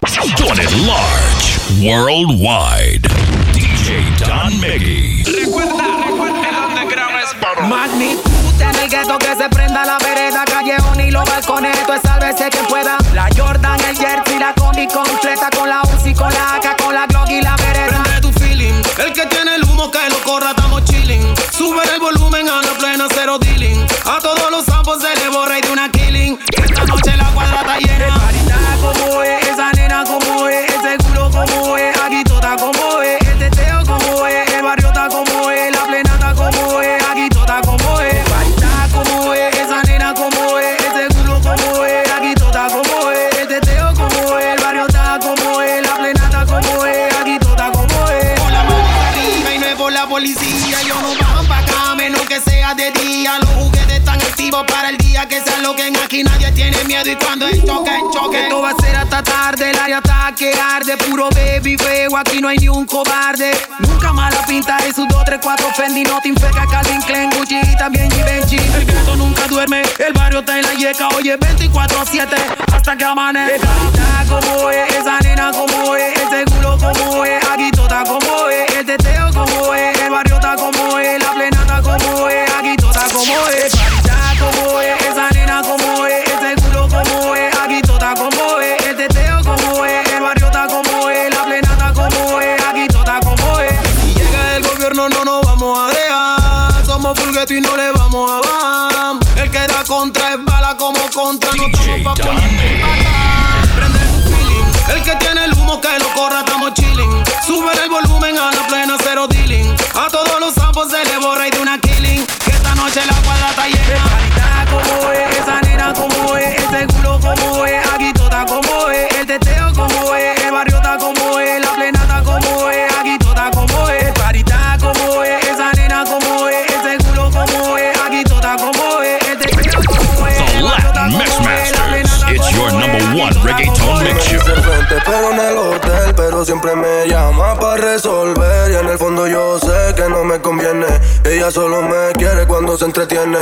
Doing it large, worldwide. DJ Don Miggy. Recuerda, recuerda, el underground es para Magnitud en el gueto que se prenda la vereda, callejón y los balcones, esto es sálvese que pueda. La Jordan, el jersey, la combi completa con la UCI, con la AK, con la Glock y la vereda. Prende tu feeling, el que tiene el humo que lo corra, estamos chilling. Sube el volumen a la plena cero dealing. A todos los sapos se le borra y de una killing. Esta noche la cuadra está llena. Como por la policía. Yo no bajan pa' acá, menos que sea de día. Los juguetes están activos para el día que se aloquen. Aquí nadie tiene miedo y cuando es choque, choque. Esto va a ser hasta tarde, el área está que arde Puro baby feo, aquí no hay ni un cobarde Nunca mala pinta de sus 2, 3, 4 Fendi No te infeca Calvin Klein, Gucci y también Givenchy El gueto nunca duerme, el barrio está en la yeca Oye, 24-7, hasta que amanezca Está como es, esa nena como es Ese culo como es, aquí toda como es El teteo como es, el barrio está como es La plena está como es, aquí toda como es Está como es, esa nena como es Ese culo como es, aquí toda como es El teteo como es, el barrio está como es La plena está como es, aquí toda como es Si llega el gobierno no nos vamos a dejar. Somos fulguetos y no le vamos a bajar. El que da contra es bala como contra. No estamos pa' poner. El que tiene el humo que lo corra, estamos chilling. Sube el volumen a la plena cero dealing. A todos los sapos se le borra y de una killing. Que esta noche la cuadra está llena. Como es, esa nena como es, ese culo como es, aquí toda como es, el teteo como es, el barrio está como es, la plena está como es, aquí toda como es, parita como es, esa nena como es, ese culo como es, aquí toda como es, el teteo como es, The Latin Mix Masters. It's your number one reggaeton mix show. Siempre me llama para resolver. Y en el fondo yo sé que no me conviene. Ella solo me quiere cuando se entretiene.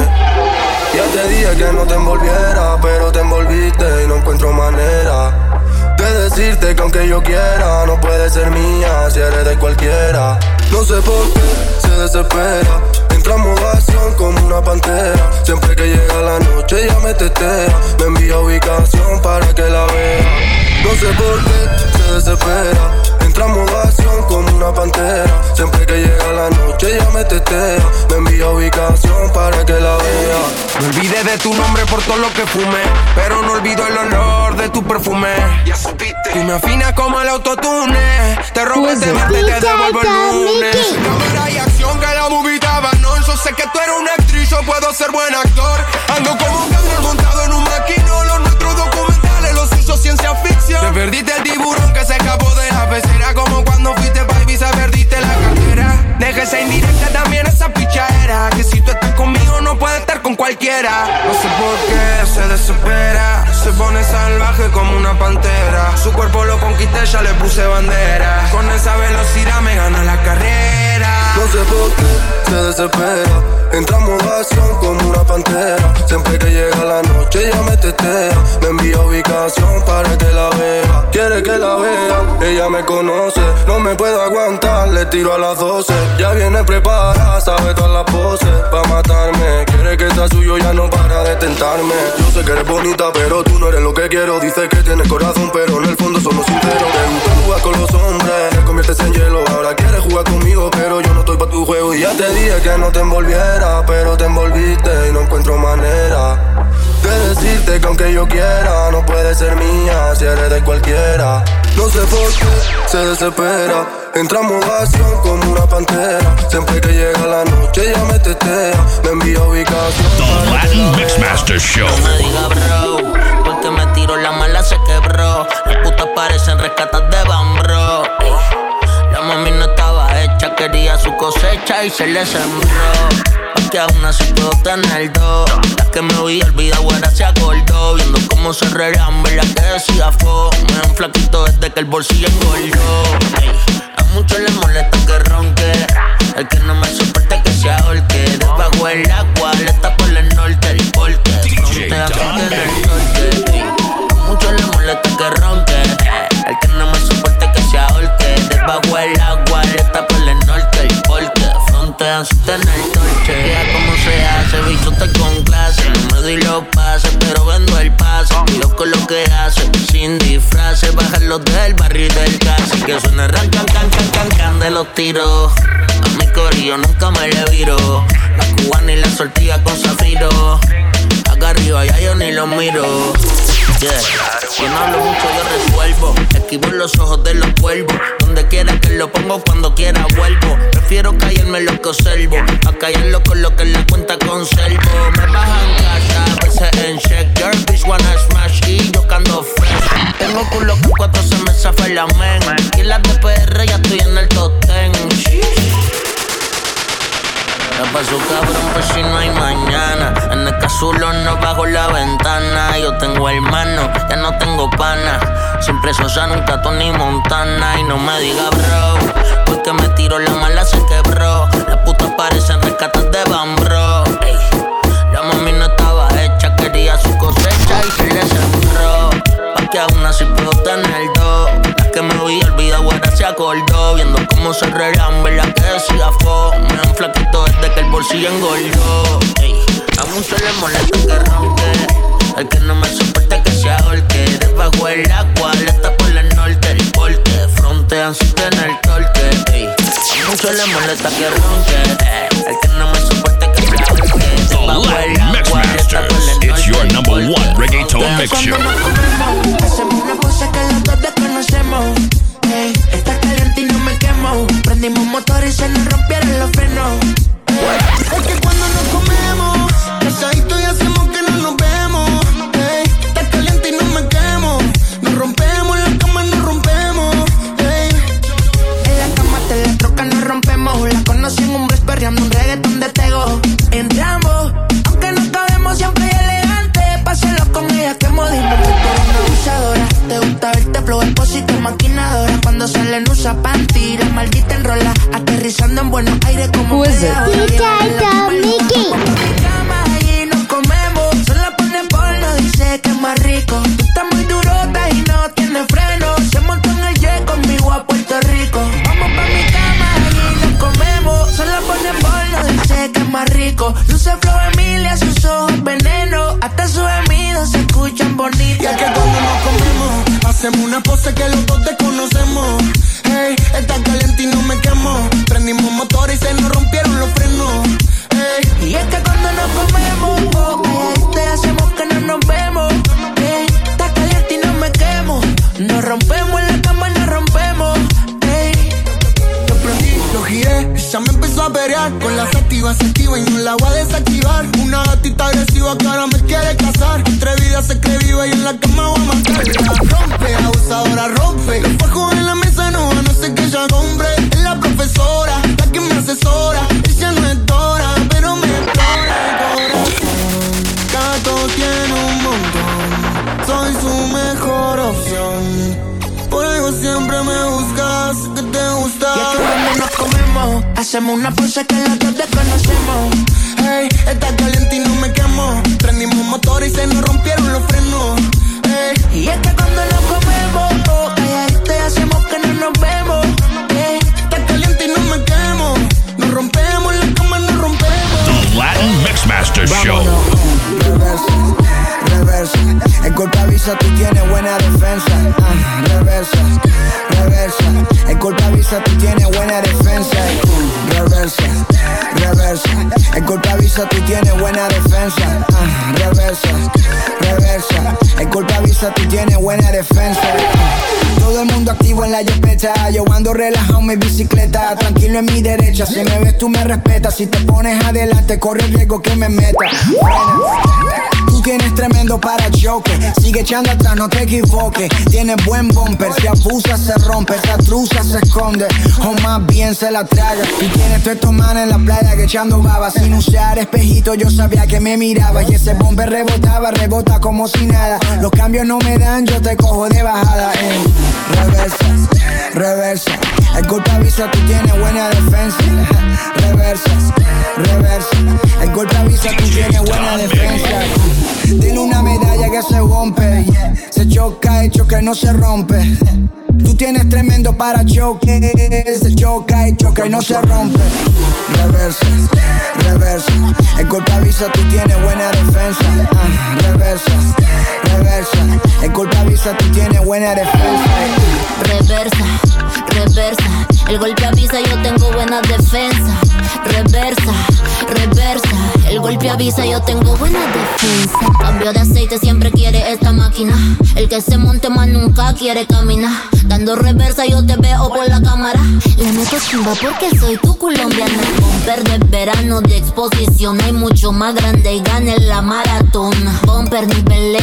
Ya te dije que no te envolviera, pero te envolviste y no encuentro manera de decirte que aunque yo quiera, no puede ser mía si eres de cualquiera. No sé por qué se desespera. Entra en acción como una pantera. Siempre que llega la noche ella me tetea. Me envía ubicación para que la vea. No sé por qué desespera. Entra en modo acción como una pantera. Siempre que llega la noche ella me tetea. Me envía ubicación para que la vea. Me olvidé de tu nombre por todo lo que fumé, pero no olvido el olor de tu perfume. Ya supiste. Tú me afinas como el autotune. Te robo este martes, te DJ devuelvo el lunes. Cámara y acción que la movie estaba no. Yo sé que tú eres una actriz, yo puedo ser buen actor. Ando como un camión montado en un maquino. Ciencia ficción. Te perdiste el tiburón que se escapó de la pecera. Como cuando fuiste pa' Ibiza, perdiste la cartera. Deja esa indirecta también esa pichadera. Que si tú estás conmigo, no puedes estar con cualquiera. No sé por qué se desespera. Se pone salvaje como una pantera. Su cuerpo lo conquisté, ya le puse bandera. Con esa velocidad me gana la carrera. No sé por qué se desespera. Entra en acción como una pantera. Siempre que llega la noche ella me tetea. Me envía ubicación para que la vea. Quiere que la vea, ella me conoce. No me puedo aguantar, le tiro a las 12. Ya viene preparada, sabe todas las poses. Pa' matarme, quiere que sea suyo, ya no para de tentarme. Yo sé que eres bonita, pero tú no eres lo que quiero. Dice que tienes corazón, pero en el fondo somos sinceros. Te gusta jugar con los hombres, te conviertes en hielo. Ahora quieres jugar conmigo, pero yo no estoy pa' tu juego. Y ya te dije que no te envolviera, pero te envolviste y no encuentro manera de decirte que aunque yo quiera, no puede ser mía si eres de cualquiera. No sé por qué se desespera. Entra en acción como una pantera. Siempre que llega la noche ella me tetea. Me envía ubicación. The Latin la Mix vea. Master Show. No me diga bro, porque me tiro la mala se quebró. Las putas parecen rescatas de bambro. Ey, La mami no estaba quería su cosecha y se le sembró. Que aún así puedo tener dos. La que me había olvidado ahora se acordó. Viendo cómo se reían, ver la que decía fo. Me dan flaquito desde que el bolsillo engordó. Ey, A muchos les molesta que ronque. El que no me soporta que se ahorque. Debajo el agua, le está por el norte el porte. Norte. A muchos les molesta que ronque. El sin Suena ran, can, can, can, can, can de los tiros. A mi corillo nunca me le viro. La cubana y la sortilla con zafiro. Acá arriba ya yo ni lo miro. Yeah. Si no hablo mucho, yo resuelvo. Esquivo los ojos de los cuervos. Donde quiera que lo pongo, cuando quiera vuelvo. Prefiero callarme lo que observo. A callarlo con lo que la cuenta conservo. Me bajan casa, a veces en check. Your bitch wanna smash y yo cando fresh. Tengo culo que cuatro se me zafa la men. Y las de ya estoy en el top ten. La paso cabrón pues si no hay mañana En el casulo no bajo la ventana Yo tengo hermano, ya no tengo pana Siempre sosa, nunca Tony Montana Y no me diga bro Porque me tiro la mala se quebró. Las putas parecen rescatas de bambro La mami no estaba hecha, quería su cosecha y se le sembró. Pa' que aún así puedo tener dos. Que me voy olvidado ahora se acordó. Viendo cómo se relambe la que decía fo Me dan flaquito desde que el bolsillo engordó. Ey, a muchos les molesta que ronque El que no me soporta que se ahorque Debajo el agua, le está por el norte El porte, frontean sin tener torque Ey, a muchos les molesta que ronque El que no me soporta que se ahorque Debajo el agua, le está por el norte It's your number one reggaeton mix show. Hacemos una cosa que los dos desconocemos. Ey, está caliente y no me quemo. Prendimos motor y se nos rompieron los frenos. Hacemos una pose que los dos desconocemos. Hey, está caliente y no me quemo. Prendimos motor y se nos rompieron los frenos. Hey, Y es que cuando nos comemos, oh, calladito y hacemos que no nos vemos. Ey. está caliente y no me quemo. Nos rompemos, la cama nos rompemos. The Latin Mixmaster Show. Reversa, reversa. En corta visa tú tienes buena defensa. Ah, reversa, reversa. En corta visa tú tienes buena defensa. Uh, reversa, reversa. En corta visa tú tienes buena defensa. Ah, reversa, reversa. En corta visa tú tienes buena defensa. Todo el mundo activo en la jepeta. Yo ando relajado en mi bicicleta. Tranquilo en mi derecha. Si me ves, tú me respetas. Si te pones adelante, corre el riesgo que me meta. Tú tienes tremendo para choque. Sigue echando atrás, no te equivoques. Tienes buen bumper. Si abusa, se rompe. Esa truza se esconde. O más bien se la traga. Y tienes tu estos manes en la playa que echando baba. Sin usar espejito, yo sabía que me miraba. Y ese bumper rebotaba, rebota como si nada. Los cambios no me dan, yo te cojo de bajada. Eh. Reversa, reversa. El golpe avisa, tú tienes buena defensa. Reversa, reversa. El golpe avisa, tú tienes buena defensa. Tiene una medalla que se rompe. Se choca, hecho que no se rompe. Tú tienes tremendo para choque. Se choca y choca y no se rompe. Reversa, reversa. El golpe avisa, tú tienes buena defensa. Ah, reversa, reversa. En culpa avisa, tú tienes buena defensa. Reversa, reversa. El golpe avisa, yo tengo buena defensa. Reversa, reversa. El golpe avisa, yo tengo buena defensa. Cambio de aceite, siempre quiere esta máquina. El que se monte más nunca quiere caminar. Dando reversa, yo te veo por la cámara. Le meto chimba porque soy tu colombiana. Bumper de verano de exposición. Hay mucho más grande y gane la maratona. Bumper nivel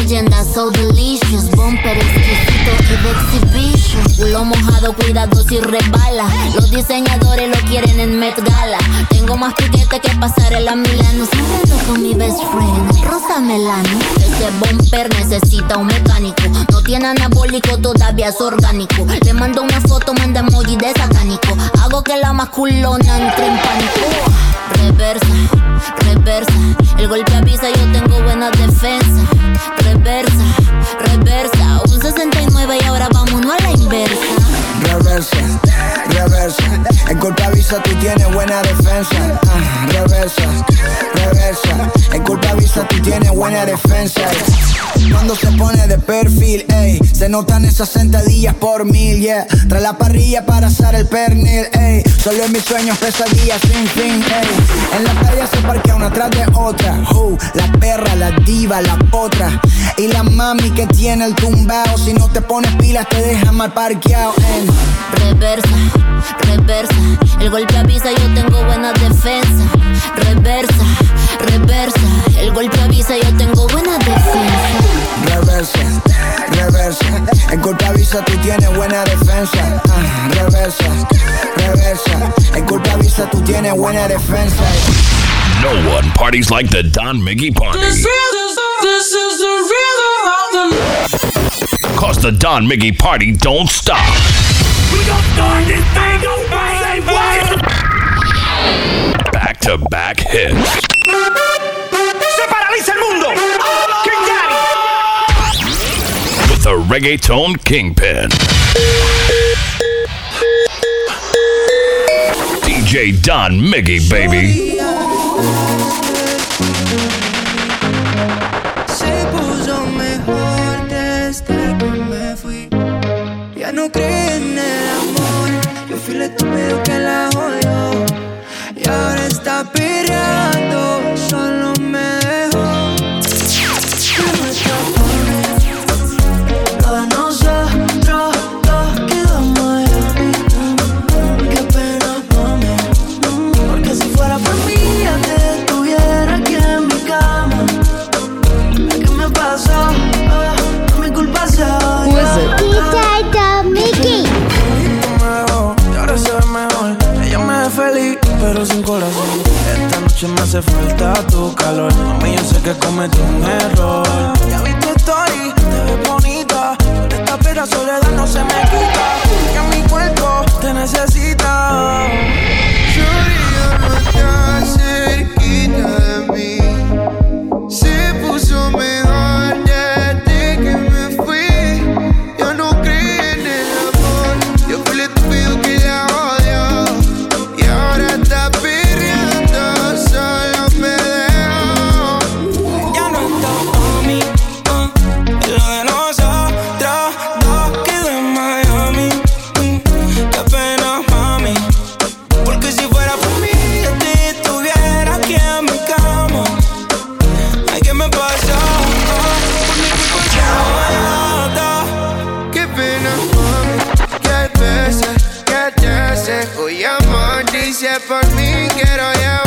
so delicious. Bumper exquisito y de exhibition. Culo mojado, cuidado si resbala. Los diseñadores lo quieren en Met Gala. Tengo más piquete que pasar el Milano. Siempre con mi best friend, Rosa Melano. Ese bumper necesita un mecánico. No tiene anabólico, todavía es orgánico. Le mando una foto, manda emoji de satánico. Hago que la masculona entre en pánico. Reversa, reversa. El golpe avisa, yo tengo buena defensa. Reversa, reversa. Un 69 y ahora vámonos a la inversa. Reversa, reversa. El golpe avisa, tú tienes buena defensa. Ah, reversa, reversa. El golpe avisa, tú tienes buena defensa. Cuando se pone de perfil, ey, se notan esas sentadillas por mil, yeah. Trae la parrilla para hacer el pernil, ey. Solo en mis sueños pesadillas sin fin, ey. En la playa se parquea una tras de otra. Uh, la perra, la diva, la potra. Y la mami que tiene el tumbao. Si no te pones pilas, te deja mal parqueado en Reversa, reversa. El golpe avisa, yo tengo buena defensa. Reversa, reversa. El golpe avisa, yo tengo buena defensa. Reversa, reversa. El golpe avisa, tú tienes buena defensa. Ah, reversa, reversa. El golpe avisa, tú tienes buena defensa. No one parties like the Don Miggy party. This is, this is the rhythm of the Cause the Don Miggy party don't stop. We gon' start this thing, don't say what? Back to back hits. Se paraliza el mundo. King Daddy. With the reggaeton kingpin. DJ Don Miggy, baby. Que la jodió. Y ahora está pirando. Falta tu calor. Mami, yo sé que cometí un error. Ya vi tu story, te ves bonita. Esta pera soledad no se me quita. Mami, que veces que te dejo llamar. Dice por mí quiero llevarte,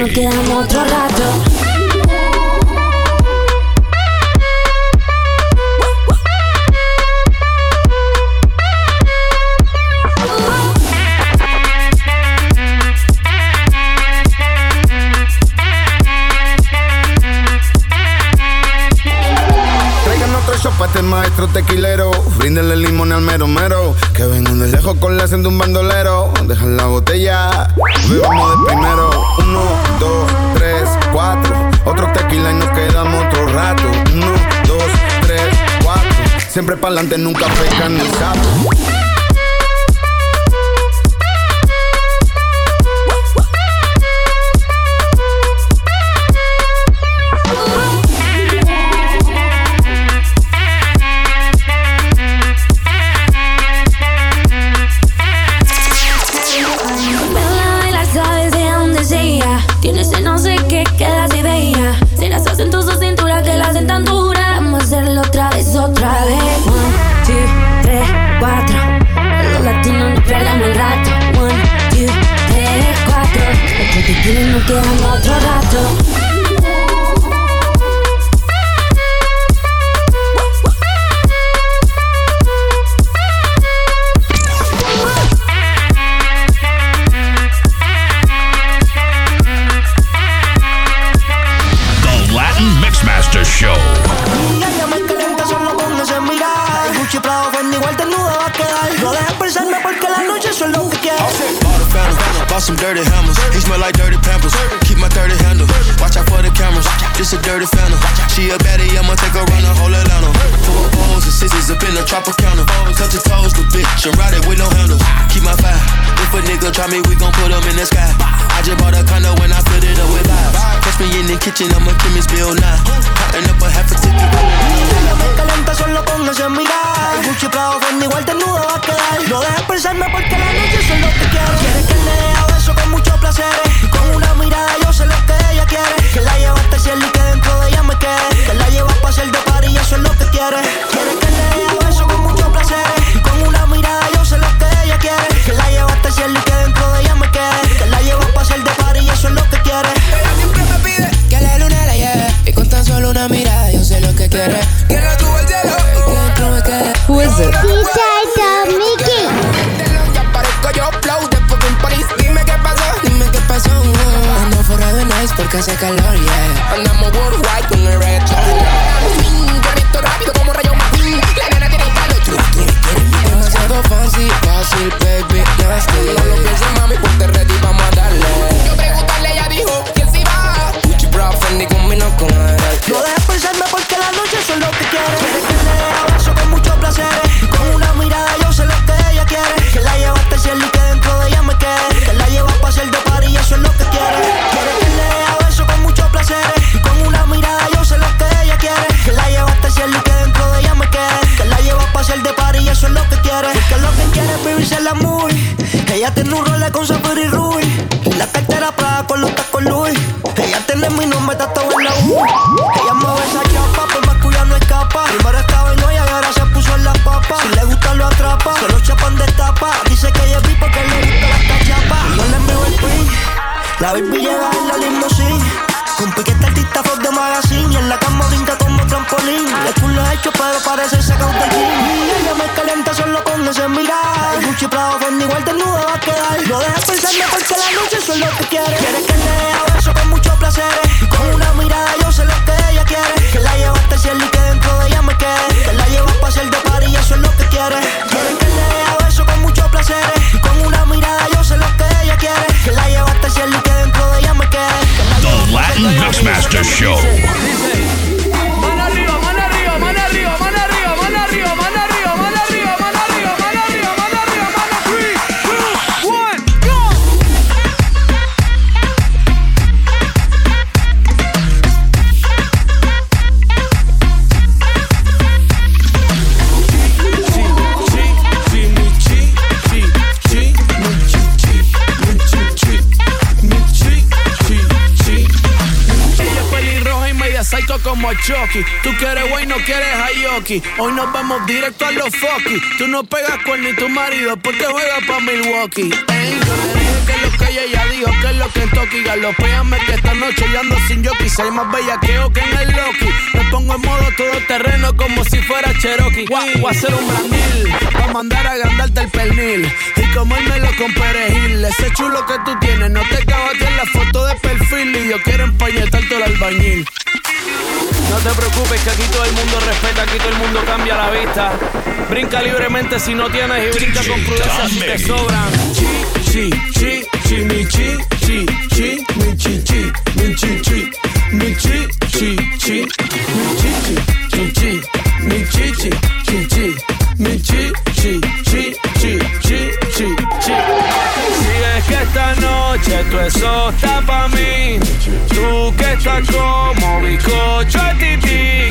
no quedamos otro maestro tequilero. Bríndenle limón al mero mero. Que vengan de lejos con la de un bandolero. Dejan la botella, bebamos de primero. Uno, dos, tres, cuatro. Otro tequila y nos quedamos otro rato. Uno, dos, tres, cuatro. Siempre pa'lante, nunca pecan sé qué queda así de ella. Si las hacen tus dos cinturas que la hacen tan dura, vamos a hacerlo otra vez, otra vez. One, two, tres, cuatro. Los latinos no perdamos el rato. One, two, tres, cuatro. Los que te no quedan otro rato. This a dirty phantom. She a baddie, I'ma take her around the whole Atlanta. Four O's and sixes up in the chopper counter. Cut your toes, the bitch, and ride it with no handles. Keep my fire. If a nigga try me, we gon' put him in the sky. I just bought a condo when I filled it up with vibes. Catch me in the kitchen, I'm a chemist bill now. Cutting up a half a ticket. Me calienta solo con ese mirar. Gucci, con muchos placeres. Y con una mirada yo sé lo que ella quiere. Que la lleva hasta el cielo y que dentro de ella me quede. Que la lleva para hacer de par y eso es lo que quiere. Quiere que le haga beso con muchos placeres. Y con una mirada yo sé lo que ella quiere. Que la lleva hasta el cielo y que dentro de ella me quede. Que la lleva para hacer de par y eso es lo que quiere. Ella siempre me pide que la luna la lleve. Y con tan solo una mirada yo sé lo que quiere. me saca nombre tatuado en la U. Ella mueve esa chapa, por más cuya no escapa. Primero estaba en olla y ahora se puso en las papas. Si le gusta lo atrapa, solo chapan de tapa. Dice que ella es porque le gusta la cachapa. Yo le envío el pin. La baby llega en la limusina. Con piquete artista for de magazine Y en la cama brinca como trampolín El culo hecho pero parece sacado del jean ella me calienta solo con ese mirar Gucci Prado Fendi igual desnudo va a quedar No dejes pensarme porque la noche es lo que quiere Quiere que le haga beso con muchos placeres Mixmaster Show. Chucky. Tú quieres güey, no quieres Hayoki. Hoy nos vamos directo a los fucky. Tú no pegas con ni tu marido porque juega pa' Milwaukee. Ey, yo le dije que lo que ella ya dijo que es lo que toqui. Galopéame que esta noche yo ando sin jockey. Soy más bella que que en el Loki. Me pongo en modo todo terreno como si fuera Cherokee. Voy a hacer un brandil. Pa' mandar a agandarte el pernil. Y comérmelo con perejil. Ese chulo que tú tienes no te cabate en la foto de perfil. Y yo quiero empañetar todo el albañil. No te preocupes que aquí todo el mundo respeta, aquí todo el mundo cambia la vista. Brinca libremente si no tienes y brinca con prudencia si te sobran. Chi, chi, chi, mi chi, chi, chi, mi chi, chi, mi chi, chi, mi chi, chi, chi, mi chi, chi, chi, tú eso está pa' mí, tú que estás como bicocho a tití,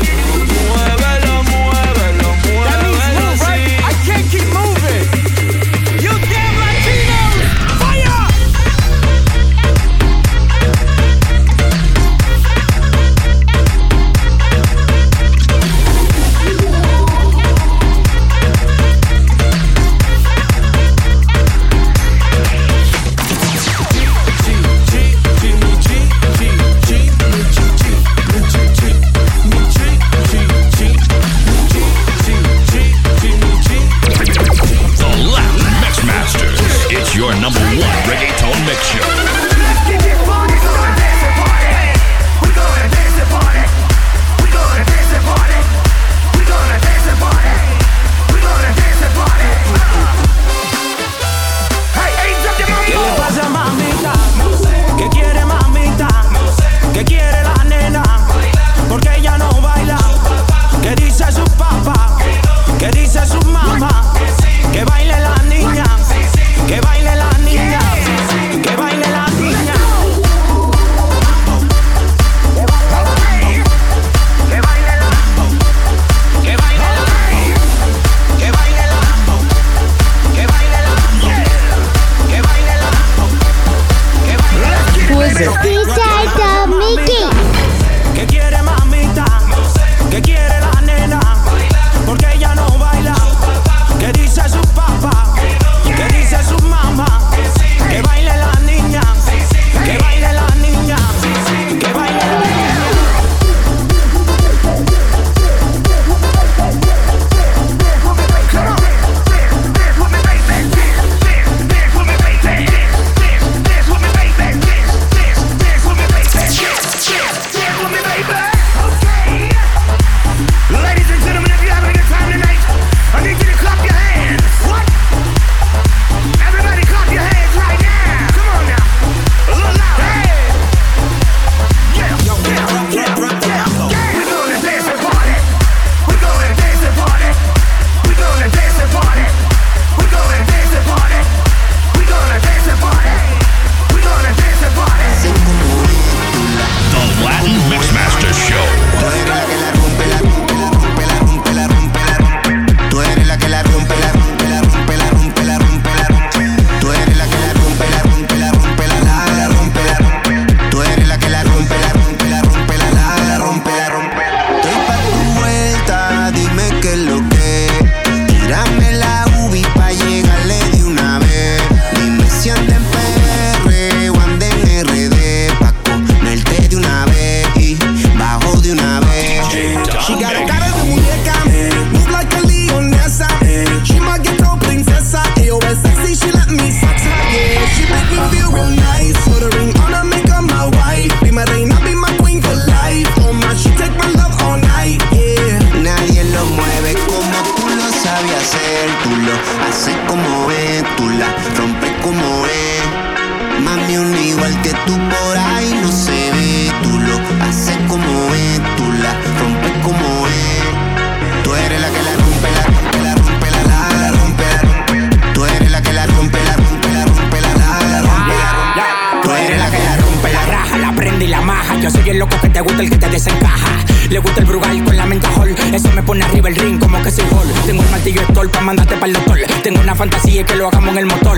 Le gusta el brugal con la mentajol. Eso me pone arriba el ring como que soy hall. Tengo el martillo stol para mandarte para el doctor. Tengo una fantasía que lo hagamos en el motor.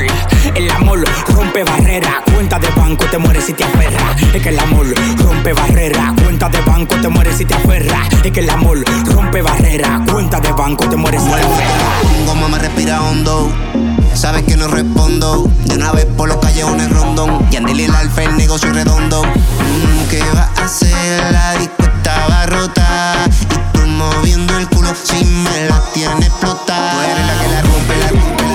El amor rompe barrera. Cuenta de banco, te mueres si te aferra. Es que el amor rompe barrera. Cuenta de banco, te mueres si te aferra. Es que el amor rompe barrera. Cuenta de banco, te mueres si te aferra. Goma me respira hondo. Sabes que no respondo. De una vez por los callejones rondón. Y el alfa, el negocio redondo. Mm, ¿Qué va a hacer? La disco estaba rota. Y tú moviendo el culo si me la tiene explotada. Tú eres la que la rompe, la rompe,